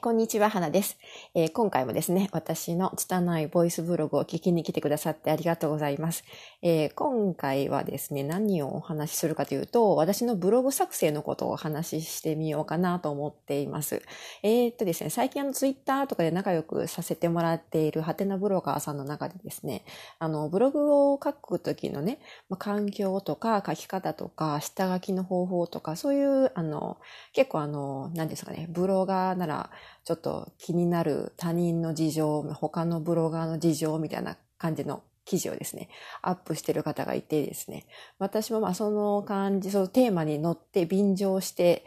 こんにちは、花です、えー、今回もですね、私の拙いボイスブログを聞きに来てくださってありがとうございます。えー、今回はですね、何をお話しするかというと、私のブログ作成のことをお話ししてみようかなと思っています。えー、っとですね、最近あのツイッターとかで仲良くさせてもらっているハテナブロガーさんの中でですね、あの、ブログを書くときのね、まあ、環境とか書き方とか、下書きの方法とか、そういう、あの、結構あの、何ですかね、ブロガーなら、ちょっと気になる他人の事情、他のブロガーの事情みたいな感じの記事をですね、アップしてる方がいてですね、私もまあその感じ、そのテーマに乗って便乗して、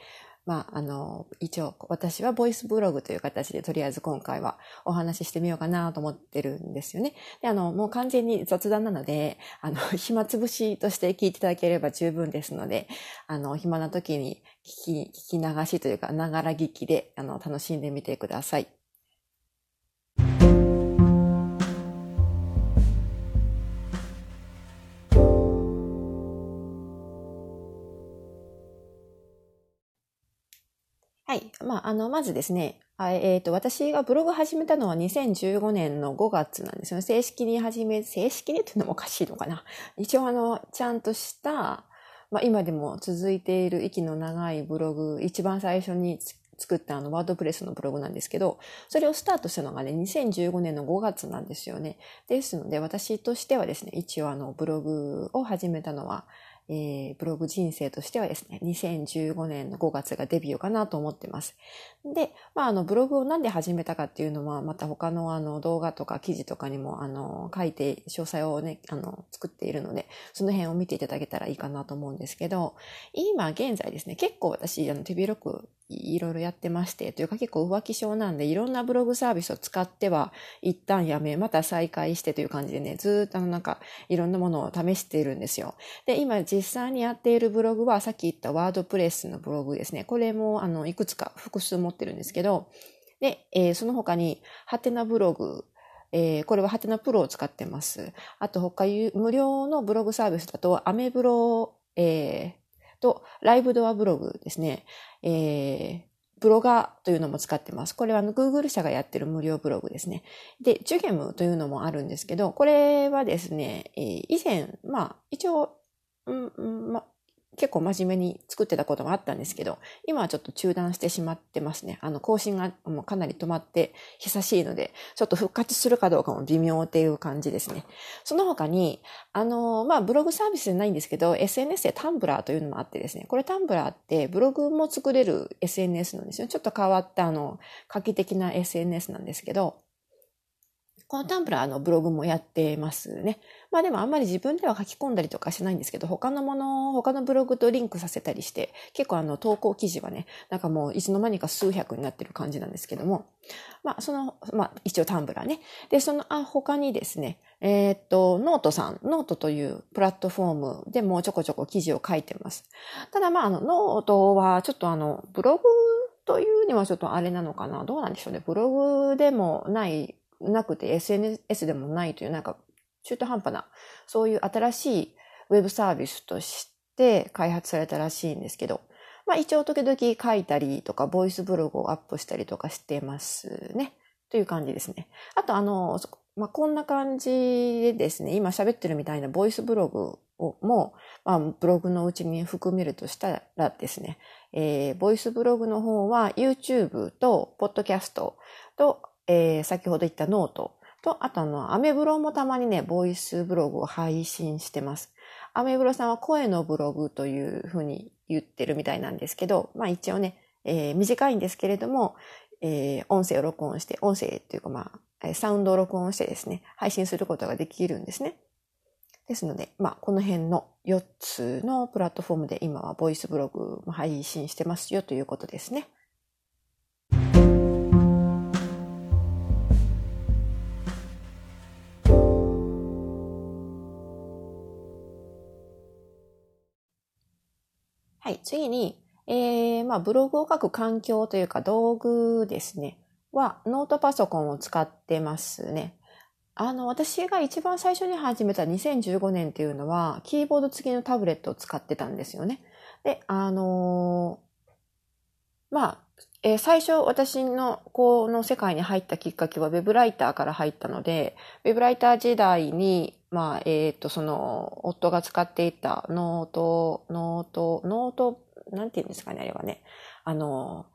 まあ、あの、一応、私はボイスブログという形で、とりあえず今回はお話ししてみようかなと思ってるんですよね。で、あの、もう完全に雑談なので、あの、暇つぶしとして聞いていただければ十分ですので、あの、暇な時に聞き、聞き流しというか、ながら聞きで、あの、楽しんでみてください。はい。まあ、あの、まずですね、えっ、ー、と、私がブログ始めたのは2015年の5月なんですよね。正式に始め、正式にっていうのもおかしいのかな。一応あの、ちゃんとした、まあ、今でも続いている息の長いブログ、一番最初に作ったあの、ワードプレスのブログなんですけど、それをスタートしたのがね、2015年の5月なんですよね。ですので、私としてはですね、一応あの、ブログを始めたのは、えー、ブログ人生としてはですね、2015年の5月がデビューかなと思ってます。で、まあ、あの、ブログをなんで始めたかっていうのは、また他のあの、動画とか記事とかにも、あの、書いて、詳細をね、あの、作っているので、その辺を見ていただけたらいいかなと思うんですけど、今現在ですね、結構私、あの、手広くいろいろやってまして、というか結構浮気症なんで、いろんなブログサービスを使っては、一旦やめ、また再開してという感じでね、ずっとあのなんか、いろんなものを試しているんですよ。で、今実際にやっているブログは、さっき言ったワードプレスのブログですね。これも、あの、いくつか複数持ってるんですけど、で、えー、その他に、ハテナブログ、えー、これはハテナプロを使ってます。あと他無料のブログサービスだと、アメブロ、えー、と、ライブドアブログですね。えー、ブロガーというのも使ってます。これはあの Google 社がやってる無料ブログですね。で、ジュゲムというのもあるんですけど、これはですね、えー、以前、まあ、一応、うん、うん、ま、結構真面目に作ってたこともあったんですけど、今はちょっと中断してしまってますね。あの、更新がもうかなり止まって久しいので、ちょっと復活するかどうかも微妙っていう感じですね。その他に、あの、まあ、ブログサービスじゃないんですけど、SNS でタンブラーというのもあってですね、これタンブラーってブログも作れる SNS なんですよ。ちょっと変わったあの、画期的な SNS なんですけど、このタンブラーのブログもやってますね。まあでもあんまり自分では書き込んだりとかしないんですけど、他のもの、他のブログとリンクさせたりして、結構あの投稿記事はね、なんかもういつの間にか数百になってる感じなんですけども、まあその、まあ一応 Tumblr ね。で、その、あ、他にですね、えー、っと、ノートさん、ノートというプラットフォームでもちょこちょこ記事を書いてます。ただまああの、ノートはちょっとあの、ブログというにはちょっとあれなのかな？どうなんでしょうね。ブログでもないなくて SNS でもないというなんか中途半端なそういう新しいウェブサービスとして開発されたらしいんですけど、まあ一応時々書いたりとかボイスブログをアップしたりとかしてますね。という感じですね。あとあの、まあこんな感じでですね、今喋ってるみたいなボイスブログも、まあブログのうちに含めるとしたらですね、えー、ボイスブログの方は YouTube と Podcast とえー、先ほど言ったノートと、あとあの、アメブロもたまにね、ボイスブログを配信してます。アメブロさんは声のブログというふうに言ってるみたいなんですけど、まあ一応ね、えー、短いんですけれども、えー、音声を録音して、音声っていうかまあ、サウンドを録音してですね、配信することができるんですね。ですので、まあ、この辺の4つのプラットフォームで今はボイスブログも配信してますよということですね。はい、次に、えー、まあ、ブログを書く環境というか道具ですね。は、ノートパソコンを使ってますね。あの、私が一番最初に始めた2015年っていうのは、キーボード付きのタブレットを使ってたんですよね。で、あのー、まあ、えー、最初私のこの世界に入ったきっかけはウェブライターから入ったので、ウェブライター時代に、まあ、えっ、ー、と、その、夫が使っていたノート、ノート、ノート、なんて言うんですかね、あれはね。あの、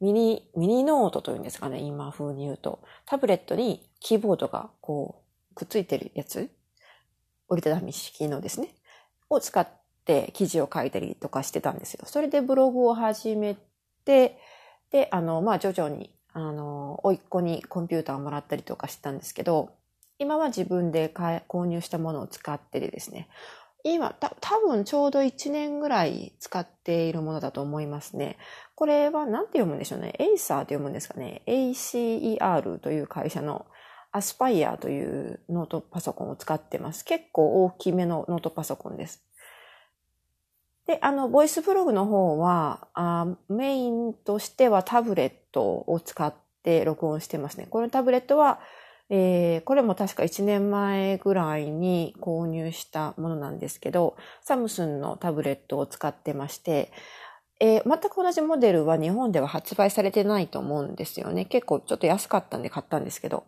ミニ、ミニノートというんですかね、今風に言うと。タブレットにキーボードがこう、くっついてるやつ折りたたみ式のですね。を使って記事を書いたりとかしてたんですよ。それでブログを始めて、で、あの、まあ、徐々に、あの、甥っ子にコンピューターをもらったりとかしてたんですけど、今は自分で購入したものを使ってでですね、今、た、多分ちょうど1年ぐらい使っているものだと思いますね。これは何て読むんでしょうね。エイサーと読むんですかね。ACER という会社の Aspire というノートパソコンを使ってます。結構大きめのノートパソコンです。で、あの、ボイスブログの方は、あメインとしてはタブレットを使って録音してますね。このタブレットは、えー、これも確か1年前ぐらいに購入したものなんですけど、サムスンのタブレットを使ってまして、えー、全く同じモデルは日本では発売されてないと思うんですよね。結構ちょっと安かったんで買ったんですけど。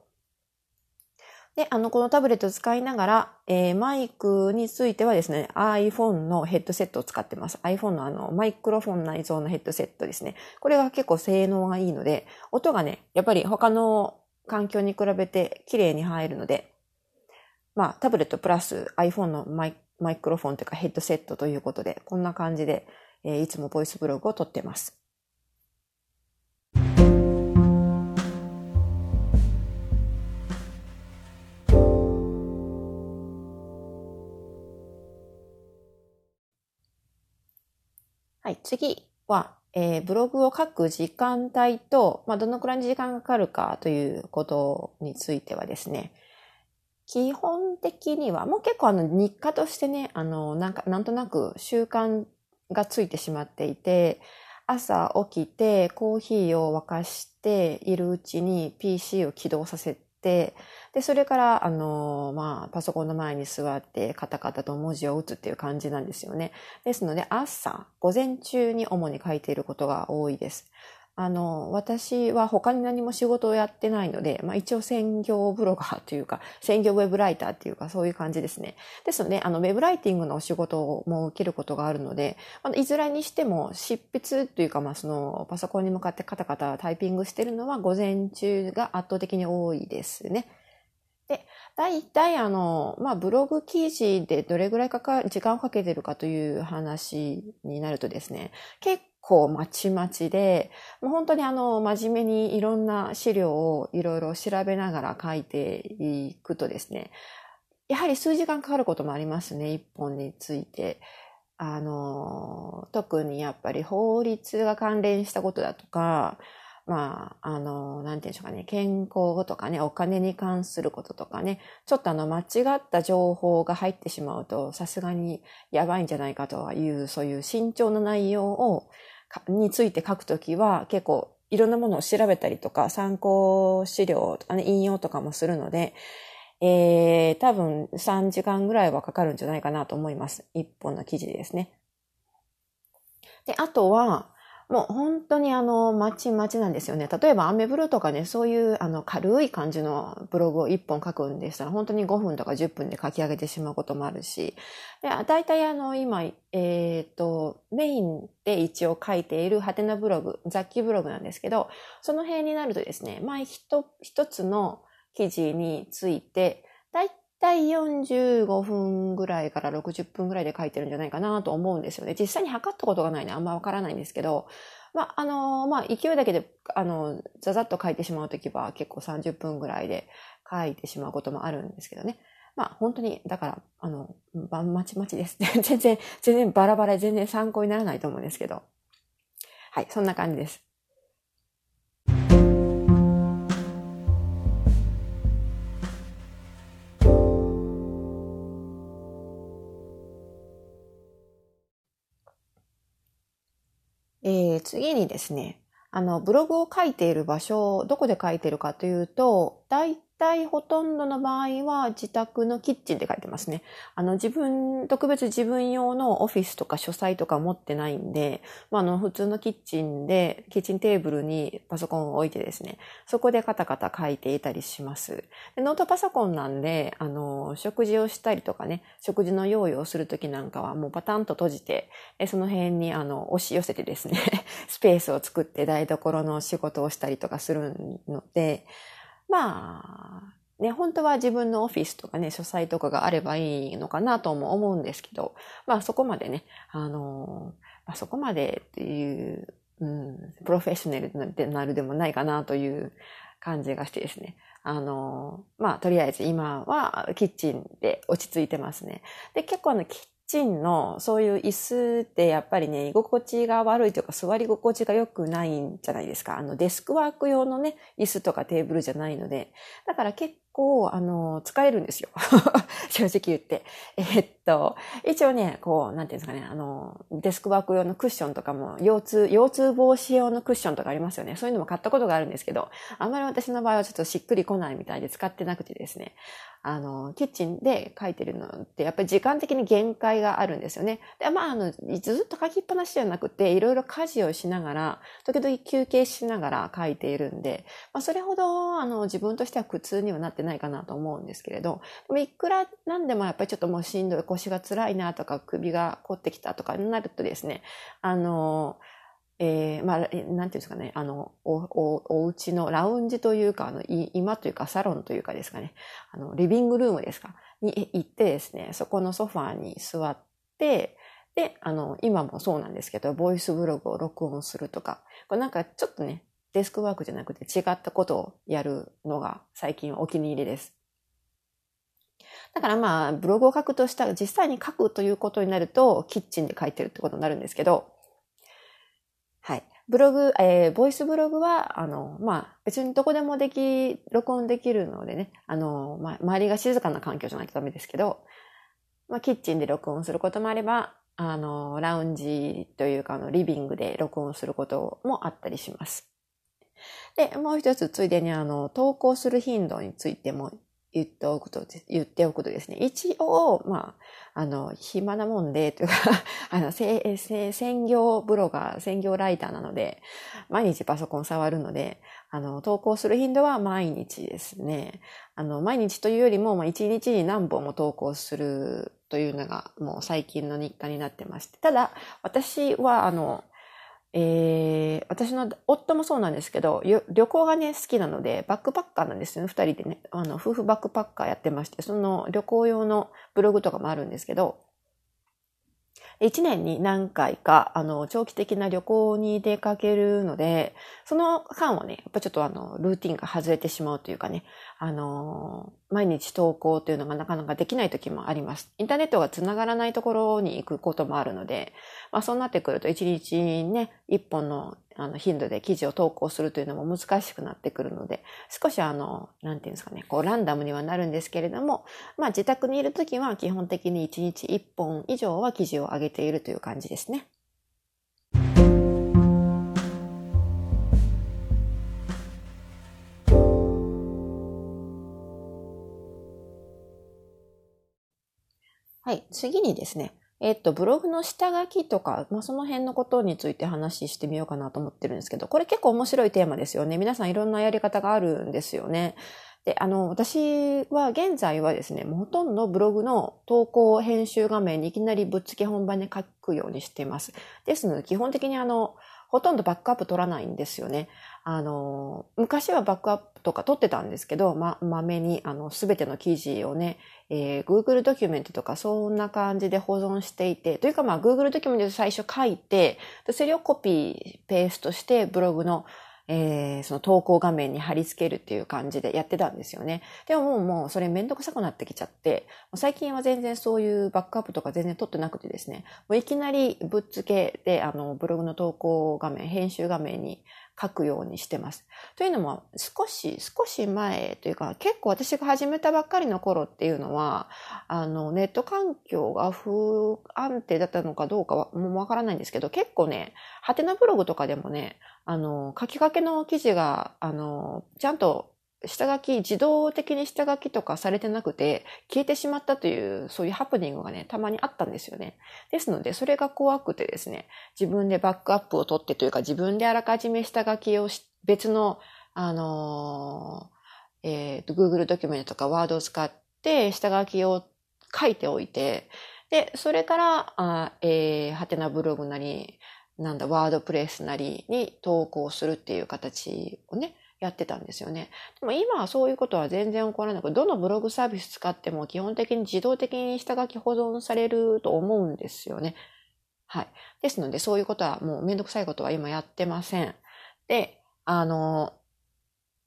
で、あの、このタブレットを使いながら、えー、マイクについてはですね、iPhone のヘッドセットを使ってます。iPhone のあの、マイクロフォン内蔵のヘッドセットですね。これが結構性能がいいので、音がね、やっぱり他の環境に比べて綺麗に入るので、まあ、タブレットプラス iPhone のマイマイクロフォンというかヘッドセットということで、こんな感じで、えー、いつもボイスブログを撮ってます。はい、次は、えー、ブログを書く時間帯と、まあ、どのくらいの時間がかかるかということについてはですね、基本的には、もう結構あの日課としてね、あの、なんか、なんとなく習慣がついてしまっていて、朝起きてコーヒーを沸かしているうちに PC を起動させ、で、それから、あの、まあ、パソコンの前に座って、カタカタと文字を打つっていう感じなんですよね。ですので、朝、午前中に主に書いていることが多いです。あの、私は他に何も仕事をやってないので、まあ一応専業ブロガーというか、専業ウェブライターっていうか、そういう感じですね。ですので、あの、ウェブライティングのお仕事も受けることがあるので、まあ、いずれにしても執筆というか、まあその、パソコンに向かってカタカタタイピングしてるのは午前中が圧倒的に多いですね。で、大体あの、まあ、ブログ記事でどれぐらいかか、時間をかけてるかという話になるとですね、結構まちまちで、もう本当にあの、真面目にいろんな資料をいろいろ調べながら書いていくとですね、やはり数時間かかることもありますね、一本について。あの、特にやっぱり法律が関連したことだとか、まあ、あの、なんていうんでしょうかね、健康とかね、お金に関することとかね、ちょっとあの、間違った情報が入ってしまうと、さすがにやばいんじゃないかという、そういう慎重な内容を、について書くときは、結構、いろんなものを調べたりとか、参考資料とかね、引用とかもするので、えー、多分3時間ぐらいはかかるんじゃないかなと思います。一本の記事ですね。で、あとは、もう本当にあの、まちまちなんですよね。例えばアメブロとかね、そういうあの、軽い感じのブログを1本書くんでしたら、本当に5分とか10分で書き上げてしまうこともあるし、で大体あの、今、えっ、ー、と、メインで一応書いているハテナブログ、雑記ブログなんですけど、その辺になるとですね、まあ、一つの記事について、大体45分ぐらいから60分ぐらいで書いてるんじゃないかなと思うんですよね。実際に測ったことがないのであんまわからないんですけど、まあ、あの、まあ、勢いだけで、あの、ざざっと書いてしまうときは結構30分ぐらいで書いてしまうこともあるんですけどね。まあ、本当に、だから、あの、ばんまちまちです。全然、全然バラバラ全然参考にならないと思うんですけど。はい、そんな感じです。えー、次にですね、あの、ブログを書いている場所、どこで書いてるかというと、大体ほとんどの場合は自宅のキッチンって書いてますね。あの自分、特別自分用のオフィスとか書斎とか持ってないんで、まあ、あの普通のキッチンで、キッチンテーブルにパソコンを置いてですね、そこでカタカタ書いていたりします。ノートパソコンなんで、あの、食事をしたりとかね、食事の用意をするときなんかはもうパタンと閉じて、その辺にあの、押し寄せてですね、スペースを作って台所の仕事をしたりとかするので、まあ、ね、本当は自分のオフィスとかね、書斎とかがあればいいのかなとも思うんですけど、まあそこまでね、あの、まあ、そこまでっていう、うん、プロフェッショナルになるでもないかなという感じがしてですね。あの、まあとりあえず今はキッチンで落ち着いてますね。で、結構あのキッチンのそういう椅子ってやっぱりね、居心地が悪いというか座り心地が良くないんじゃないですか。あのデスクワーク用のね、椅子とかテーブルじゃないので。だから結構、あの、疲れるんですよ。正直言って。え、っと、一応ね、こう、なんていうんですかね、あの、デスクワーク用のクッションとかも、腰痛、腰痛防止用のクッションとかありますよね。そういうのも買ったことがあるんですけど、あんまり私の場合はちょっとしっくりこないみたいで使ってなくてですね。あの、キッチンで書いてるのって、やっぱり時間的に限界があるんですよね。で、まあ、あの、ずっと書きっぱなしじゃなくて、いろいろ家事をしながら、時々休憩しながら書いているんで、まあ、それほど、あの、自分としては苦痛にはなってないかなと思うんですけれど、でもいくらなんでもやっぱりちょっともうしんどい、腰が辛いなとか、首が凝ってきたとかになるとですね、あの、えー、まあ、なんていうんですかね、あの、お、お、お家のラウンジというか、あの、い今というかサロンというかですかね、あの、リビングルームですか、に行ってですね、そこのソファーに座って、で、あの、今もそうなんですけど、ボイスブログを録音するとか、これなんかちょっとね、デスクワークじゃなくて違ったことをやるのが最近お気に入りです。だからまあ、ブログを書くとしたら実際に書くということになると、キッチンで書いてるってことになるんですけど、はい。ブログ、えー、ボイスブログは、あの、まあ、別にどこでもでき、録音できるのでね、あの、まあ、周りが静かな環境じゃないとダメですけど、まあ、キッチンで録音することもあれば、あの、ラウンジというか、あの、リビングで録音することもあったりします。で、もう一つ、ついでに、あの、投稿する頻度についても言っておくと、言っておくとですね、一応、まあ、あの、暇なもんで、というか あの、せ、せ専業ブロガー、専業ライターなので、毎日パソコン触るので、あの、投稿する頻度は毎日ですね。あの、毎日というよりも、まあ、一日に何本も投稿するというのが、もう最近の日課になってまして。ただ、私は、あの、えー、私の夫もそうなんですけど、旅行がね、好きなので、バックパッカーなんですよね。二人でね、あの、夫婦バックパッカーやってまして、その旅行用のブログとかもあるんですけど、一年に何回か、あの、長期的な旅行に出かけるので、その間はね、やっぱちょっとあの、ルーティンが外れてしまうというかね、あの、毎日投稿というのがなかなかできない時もあります。インターネットが繋がらないところに行くこともあるので、まあそうなってくると一日ね、一本のあの頻度で記事を投稿するというのも難しくなってくるので、少しあの、なんていうんですかね、こうランダムにはなるんですけれども、まあ自宅にいるときは基本的に1日1本以上は記事を上げているという感じですね。はい。次にですね、えっと、ブログの下書きとか、まあ、その辺のことについて話してみようかなと思ってるんですけど、これ結構面白いテーマですよね。皆さんいろんなやり方があるんですよね。で、あの、私は現在はですね、ほとんどブログの投稿編集画面にいきなりぶっつけ本番で書くようにしています。ですので、基本的にあの、ほとんどバックアップ取らないんですよね。あの、昔はバックアップとか撮ってたんですけど、ま、まめに、あの、すべての記事をね、えー、Google ドキュメントとかそんな感じで保存していて、というかまあ Google ドキュメントで最初書いて、それをコピー、ペーストしてブログのえー、その投稿画面に貼り付けるっていう感じでやってたんですよね。でももうもうそれめんどくさくなってきちゃって、最近は全然そういうバックアップとか全然取ってなくてですね、もういきなりぶっつけで、あの、ブログの投稿画面、編集画面に書くようにしてます。というのも、少し、少し前というか、結構私が始めたばっかりの頃っていうのは、あの、ネット環境が不安定だったのかどうかは、もうわからないんですけど、結構ね、ハテナブログとかでもね、あの、書きかけの記事が、あの、ちゃんと下書き、自動的に下書きとかされてなくて、消えてしまったという、そういうハプニングがね、たまにあったんですよね。ですので、それが怖くてですね、自分でバックアップを取ってというか、自分であらかじめ下書きをし、別の、あの、えっ、ー、と、Google ドキュメントとか Word を使って、下書きを書いておいて、で、それから、あえー、はてなブログなり、なんだ、ワードプレスなりに投稿するっていう形をね、やってたんですよね。でも今はそういうことは全然起こらなく、どのブログサービス使っても基本的に自動的に下書き保存されると思うんですよね。はい。ですのでそういうことはもうめんどくさいことは今やってません。で、あの、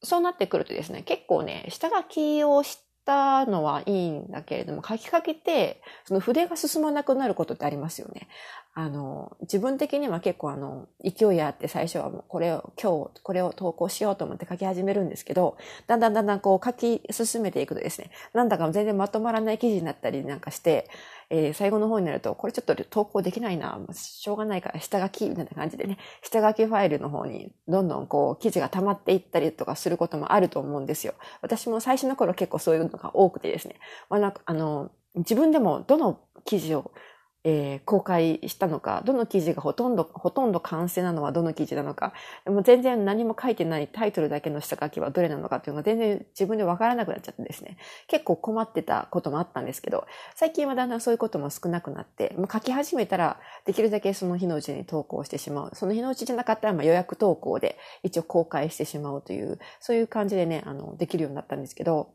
そうなってくるとですね、結構ね、下書きをしたのはいいんだけれども、書きかけて、その筆が進まなくなることってありますよね。あの、自分的には結構あの、勢いあって最初はもうこれを、今日これを投稿しようと思って書き始めるんですけど、だんだんだんだんこう書き進めていくとですね、なんだか全然まとまらない記事になったりなんかして、えー、最後の方になると、これちょっと投稿できないな、しょうがないから下書きみたいな感じでね、下書きファイルの方にどんどんこう記事が溜まっていったりとかすることもあると思うんですよ。私も最初の頃結構そういうのが多くてですね、まあなんかあの、自分でもどの記事をえー、公開したのか、どの記事がほとんど、ほとんど完成なのはどの記事なのか、でも全然何も書いてないタイトルだけの下書きはどれなのかっていうのが全然自分でわからなくなっちゃってですね、結構困ってたこともあったんですけど、最近はだんだんそういうことも少なくなって、もう書き始めたらできるだけその日のうちに投稿してしまう。その日のうちじゃなかったらま予約投稿で一応公開してしまうという、そういう感じでね、あの、できるようになったんですけど、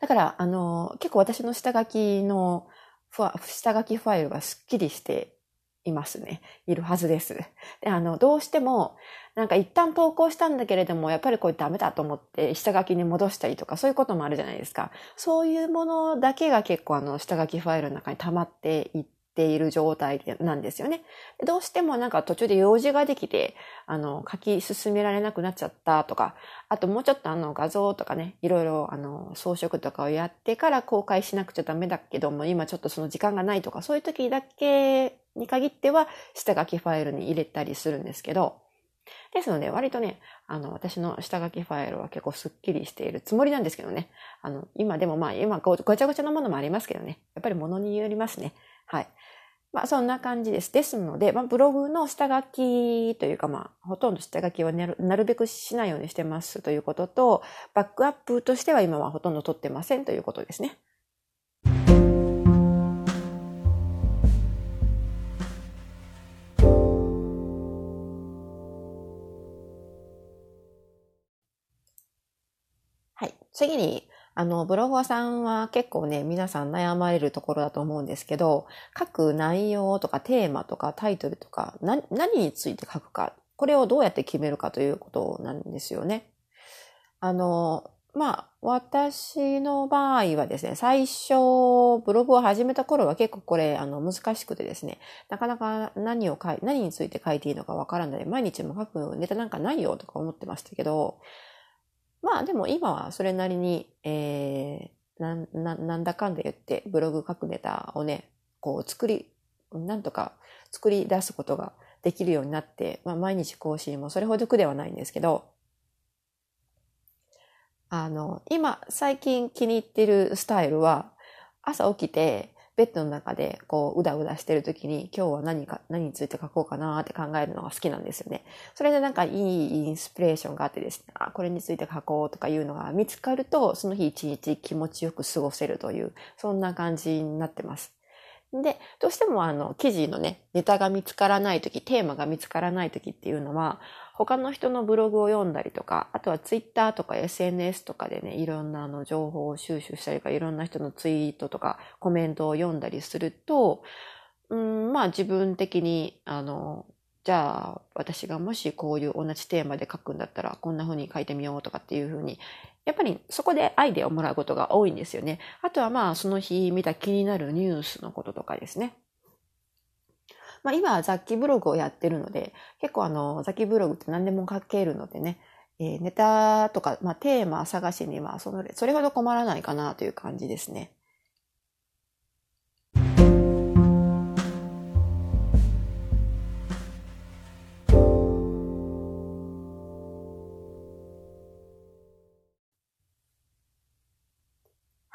だから、あの、結構私の下書きの下書きファイルがスッキリしていますね。いるはずです。で、あの、どうしても、なんか一旦投稿したんだけれども、やっぱりこれダメだと思って下書きに戻したりとか、そういうこともあるじゃないですか。そういうものだけが結構あの、下書きファイルの中に溜まっていっている状態なんですよね。どうしてもなんか途中で用事ができて、あの、書き進められなくなっちゃったとか、あともうちょっとあの画像とかね、いろいろあの装飾とかをやってから公開しなくちゃダメだけども、今ちょっとその時間がないとか、そういう時だけに限っては下書きファイルに入れたりするんですけど、ですので、割とね、あの、私の下書きファイルは結構スッキリしているつもりなんですけどね。あの、今でもまあ、今ごちゃごちゃなものもありますけどね。やっぱり物によりますね。はい。まあそんな感じです。ですので、まあブログの下書きというかまあほとんど下書きはなるべくしないようにしてますということと、バックアップとしては今はほとんど取ってませんということですね。はい。次に、あの、ブロガーさんは結構ね、皆さん悩まれるところだと思うんですけど、書く内容とかテーマとかタイトルとか、何について書くか、これをどうやって決めるかということなんですよね。あの、まあ、私の場合はですね、最初、ブログを始めた頃は結構これ、あの、難しくてですね、なかなか何を書い、何について書いていいのかわからない。毎日も書くネタなんかないよとか思ってましたけど、まあでも今はそれなりに、えー、な、な、なんだかんだ言ってブログ書くネタをね、こう作り、なんとか作り出すことができるようになって、まあ毎日更新もそれほど苦ではないんですけど、あの、今最近気に入ってるスタイルは、朝起きて、ベッドの中でこう、うだうだしてる時に、今日は何か、何について書こうかなって考えるのが好きなんですよね。それでなんかいいインスピレーションがあってですね、あ、これについて書こうとかいうのが見つかると、その日一日気持ちよく過ごせるという、そんな感じになってます。で、どうしてもあの、記事のね、ネタが見つからない時、テーマが見つからない時っていうのは、他の人のブログを読んだりとか、あとはツイッターとか SNS とかでね、いろんなあの情報を収集したりとか、いろんな人のツイートとかコメントを読んだりすると、うん、まあ自分的に、あの、じゃあ私がもしこういう同じテーマで書くんだったらこんな風に書いてみようとかっていう風に、やっぱりそこでアイデアをもらうことが多いんですよね。あとはまあその日見た気になるニュースのこととかですね。まあ今雑記ブログをやってるので、結構あの雑記ブログって何でも書けるのでね、えー、ネタとか、まあ、テーマ探しにはその、それほど困らないかなという感じですね。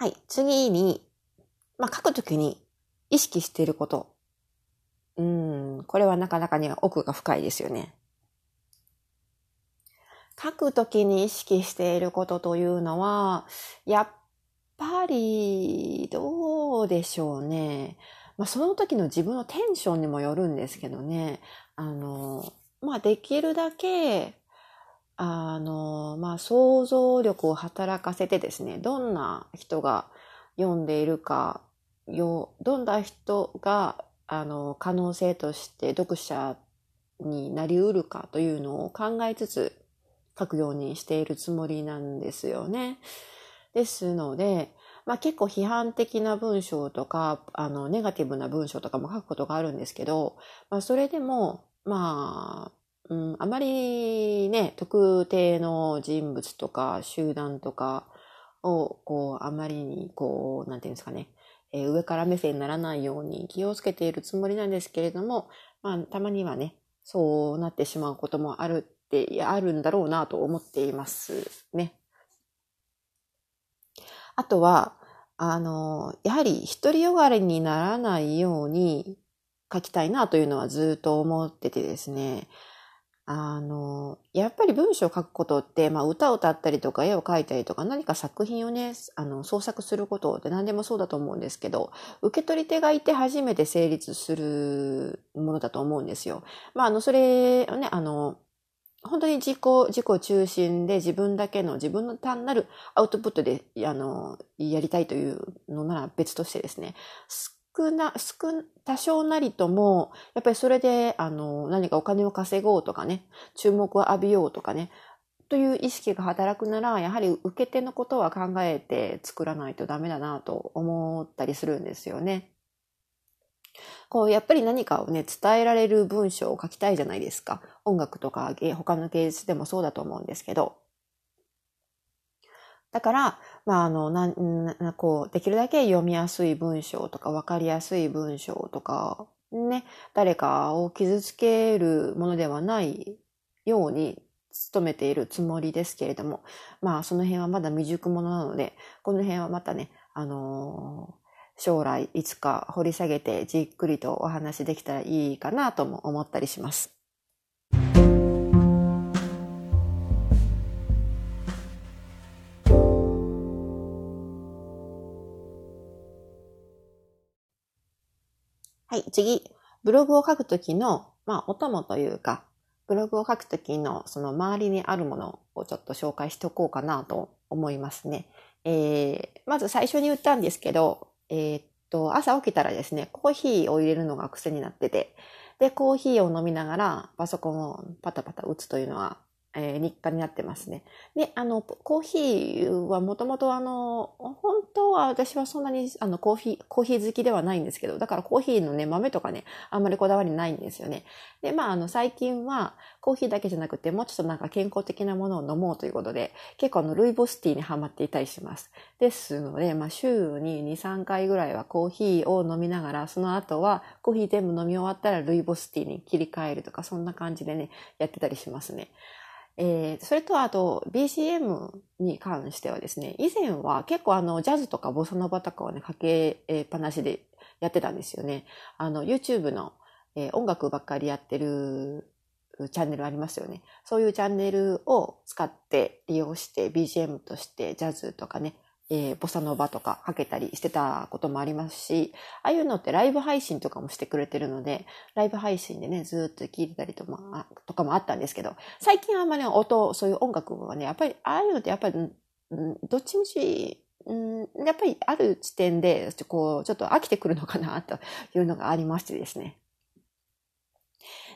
はい次に、まあ、書くときに意識していること。うん、これはなかなかね、奥が深いですよね。書くときに意識していることというのは、やっぱり、どうでしょうね。まあ、その時の自分のテンションにもよるんですけどね。あの、まあ、できるだけ、あの、まあ、想像力を働かせてですね、どんな人が読んでいるか、よ、どんな人が、あの、可能性として読者になりうるかというのを考えつつ書くようにしているつもりなんですよね。ですので、まあ結構批判的な文章とか、あの、ネガティブな文章とかも書くことがあるんですけど、まあそれでも、まあ、うん、あまりね、特定の人物とか集団とかを、こう、あまりに、こう、なんていうんですかね、えー、上から目線にならないように気をつけているつもりなんですけれども、まあ、たまにはね、そうなってしまうこともあるって、あるんだろうなと思っていますね。あとは、あの、やはり独りよがりにならないように書きたいなというのはずっと思っててですね。あの、やっぱり文章を書くことって、まあ歌を歌ったりとか絵を描いたりとか何か作品をね、あの創作することって何でもそうだと思うんですけど、受け取り手がいて初めて成立するものだと思うんですよ。まああの、それをね、あの、本当に自己、自己中心で自分だけの自分の単なるアウトプットで、あの、やりたいというのなら別としてですね、少な、少、多少なりとも、やっぱりそれで、あの、何かお金を稼ごうとかね、注目を浴びようとかね、という意識が働くなら、やはり受け手のことは考えて作らないとダメだなと思ったりするんですよね。こう、やっぱり何かをね、伝えられる文章を書きたいじゃないですか。音楽とか他の芸術でもそうだと思うんですけど。だから、まあ、あの、な、な、こう、できるだけ読みやすい文章とか、わかりやすい文章とか、ね、誰かを傷つけるものではないように努めているつもりですけれども、まあ、その辺はまだ未熟者なので、この辺はまたね、あの将来いつか掘り下げてじっくりとお話できたらいいかなとも思ったりします。はい、次。ブログを書くときの、まあ、お供というか、ブログを書くときのその周りにあるものをちょっと紹介しておこうかなと思いますね。えー、まず最初に言ったんですけど、えー、っと、朝起きたらですね、コーヒーを入れるのが癖になってて、で、コーヒーを飲みながらパソコンをパタパタ打つというのは、えー、日課になってますね。で、あの、コーヒーはもともとあの、本当は私はそんなにあのコーヒー、コーヒー好きではないんですけど、だからコーヒーのね、豆とかね、あんまりこだわりないんですよね。で、まああの、最近はコーヒーだけじゃなくて、もうちょっとなんか健康的なものを飲もうということで、結構あの、ルイボスティーにハマっていたりします。ですので、まあ週に2、3回ぐらいはコーヒーを飲みながら、その後はコーヒー全部飲み終わったらルイボスティーに切り替えるとか、そんな感じでね、やってたりしますね。えー、それとあと BCM に関してはですね、以前は結構あのジャズとかボサノバとかをね、かけっぱなしでやってたんですよね。あの YouTube の、えー、音楽ばっかりやってるチャンネルありますよね。そういうチャンネルを使って利用して BGM としてジャズとかね、えー、ボサノバとかかけたりしてたこともありますし、ああいうのってライブ配信とかもしてくれてるので、ライブ配信でね、ずっと聴いてたりと,、まあ、とかもあったんですけど、最近あんまり音、そういう音楽はね、やっぱり、ああいうのってやっぱり、うん、どっちみち、うん、やっぱりある地点で、こう、ちょっと飽きてくるのかな、というのがありましてですね。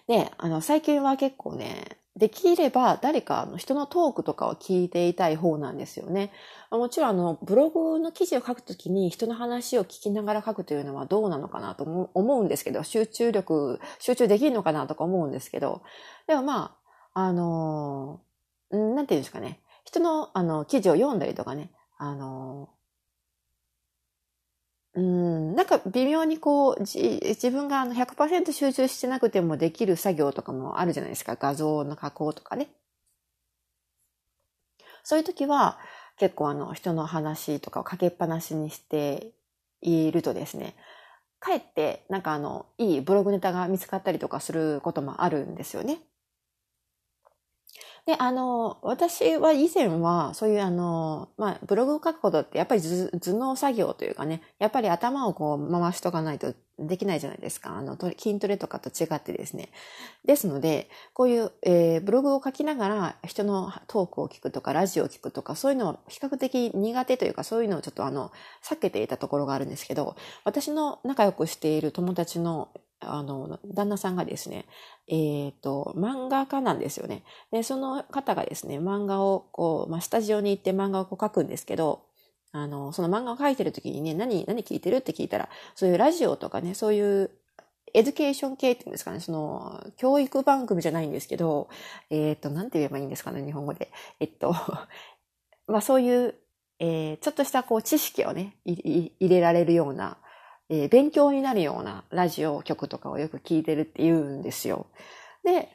で、あの、最近は結構ね、できれば誰かの人のトークとかを聞いていたい方なんですよね。もちろんあの、ブログの記事を書くときに人の話を聞きながら書くというのはどうなのかなと思うんですけど、集中力、集中できるのかなとか思うんですけど、でもまあ、あの、なんていうんですかね。人のあの記事を読んだりとかね、あの、うん、なんか微妙にこう、自分があの100%集中してなくてもできる作業とかもあるじゃないですか。画像の加工とかね。そういう時は、結構あの人の話とかをかけっぱなしにしているとですね、かえってなんかあの、いいブログネタが見つかったりとかすることもあるんですよね。で、あの、私は以前は、そういうあの、まあ、ブログを書くことってやっぱり頭脳作業というかね、やっぱり頭をこう回しとかないとできないじゃないですか。あの、筋トレとかと違ってですね。ですので、こういう、えー、ブログを書きながら人のトークを聞くとか、ラジオを聞くとか、そういうのを比較的苦手というか、そういうのをちょっとあの、避けていたところがあるんですけど、私の仲良くしている友達のあの、旦那さんがですね、えっ、ー、と、漫画家なんですよね。で、その方がですね、漫画をこう、まあ、スタジオに行って漫画をこう書くんですけど、あの、その漫画を書いてる時にね、何、何聞いてるって聞いたら、そういうラジオとかね、そういう education 系っていうんですかね、その、教育番組じゃないんですけど、えっ、ー、と、なんて言えばいいんですかね、日本語で。えっと、まあそういう、えー、ちょっとしたこう知識をね、入れられるような、えー、勉強になるようなラジオ局とかをよく聞いてるって言うんですよ。で、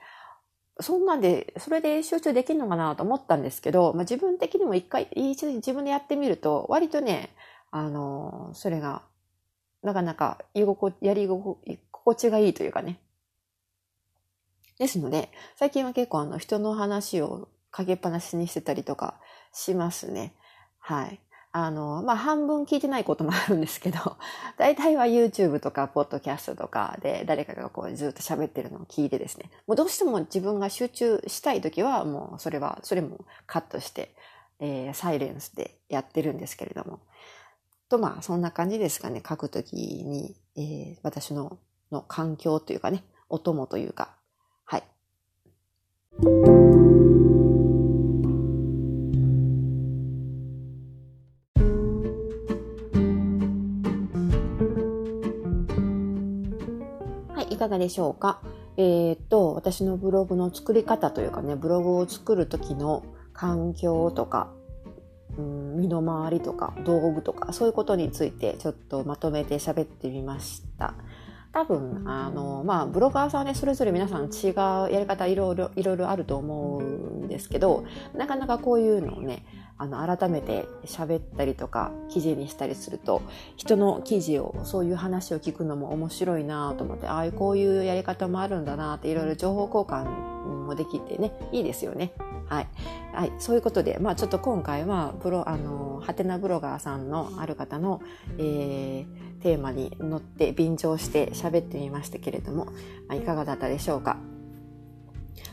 そんなんで、それで集中できるのかなと思ったんですけど、まあ、自分的にも一回、一度自分でやってみると、割とね、あの、それが、なかなか、やり心地がいいというかね。ですので、最近は結構あの人の話をかけっぱなしにしてたりとかしますね。はい。あの、まあ、半分聞いてないこともあるんですけど、大体は YouTube とか、ポッドキャストとかで誰かがこうずっと喋ってるのを聞いてですね、もうどうしても自分が集中したいときは、もうそれは、それもカットして、えー、サイレンスでやってるんですけれども。と、まあ、そんな感じですかね、書くときに、えー、私のの環境というかね、お供というか、はい。でしょうか？えー、っと、私のブログの作り方というかね、ブログを作る時の環境とか、うん、身の回りとか道具とかそういうことについてちょっとまとめて喋ってみました。多分、あの、まあ、ブロガーさんはね、それぞれ皆さん違うやり方いろいろ、いろいろあると思うんですけど、なかなかこういうのをね、あの改めて喋ったりとか記事にしたりすると人の記事をそういう話を聞くのも面白いなと思ってああこういうやり方もあるんだなっていろいろ情報交換もできてねいいですよね。はい、はい、そういうことで、まあ、ちょっと今回はブロあのハテナブロガーさんのある方の、えー、テーマに乗って便乗して喋ってみましたけれども、まあ、いかがだったでしょうか？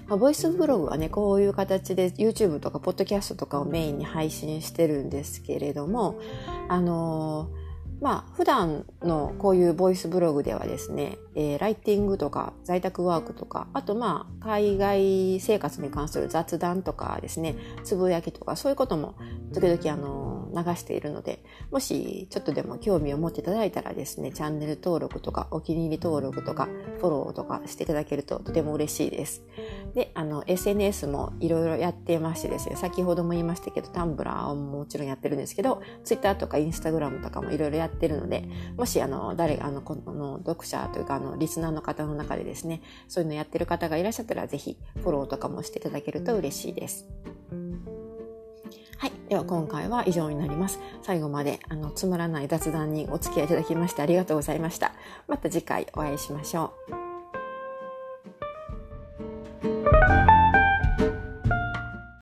まあ、ボイスブログはね、こういう形で YouTube とか Podcast とかをメインに配信してるんですけれども、あのーまあ、普段のこういうボイスブログではですね、えー、ライティングとか在宅ワークとか、あとまあ、海外生活に関する雑談とかですね、つぶやきとか、そういうことも時々あの、流しているので、もしちょっとでも興味を持っていただいたらですね、チャンネル登録とか、お気に入り登録とか、フォローとかしていただけるととても嬉しいです。で、あの、SNS もいろいろやってましてですね、先ほども言いましたけど、タンブラーももちろんやってるんですけど、Twitter とか Instagram とかもいろいろやってるので、もしあの、誰、あの、この読者というか、あの、リスナーの方の中でですね、そういうのやってる方がいらっしゃったら、ぜひフォローとかもしていただけると嬉しいです。はい。では今回は以上になります。最後まであのつまらない雑談にお付き合いいただきましてありがとうございました。また次回お会いしましょう。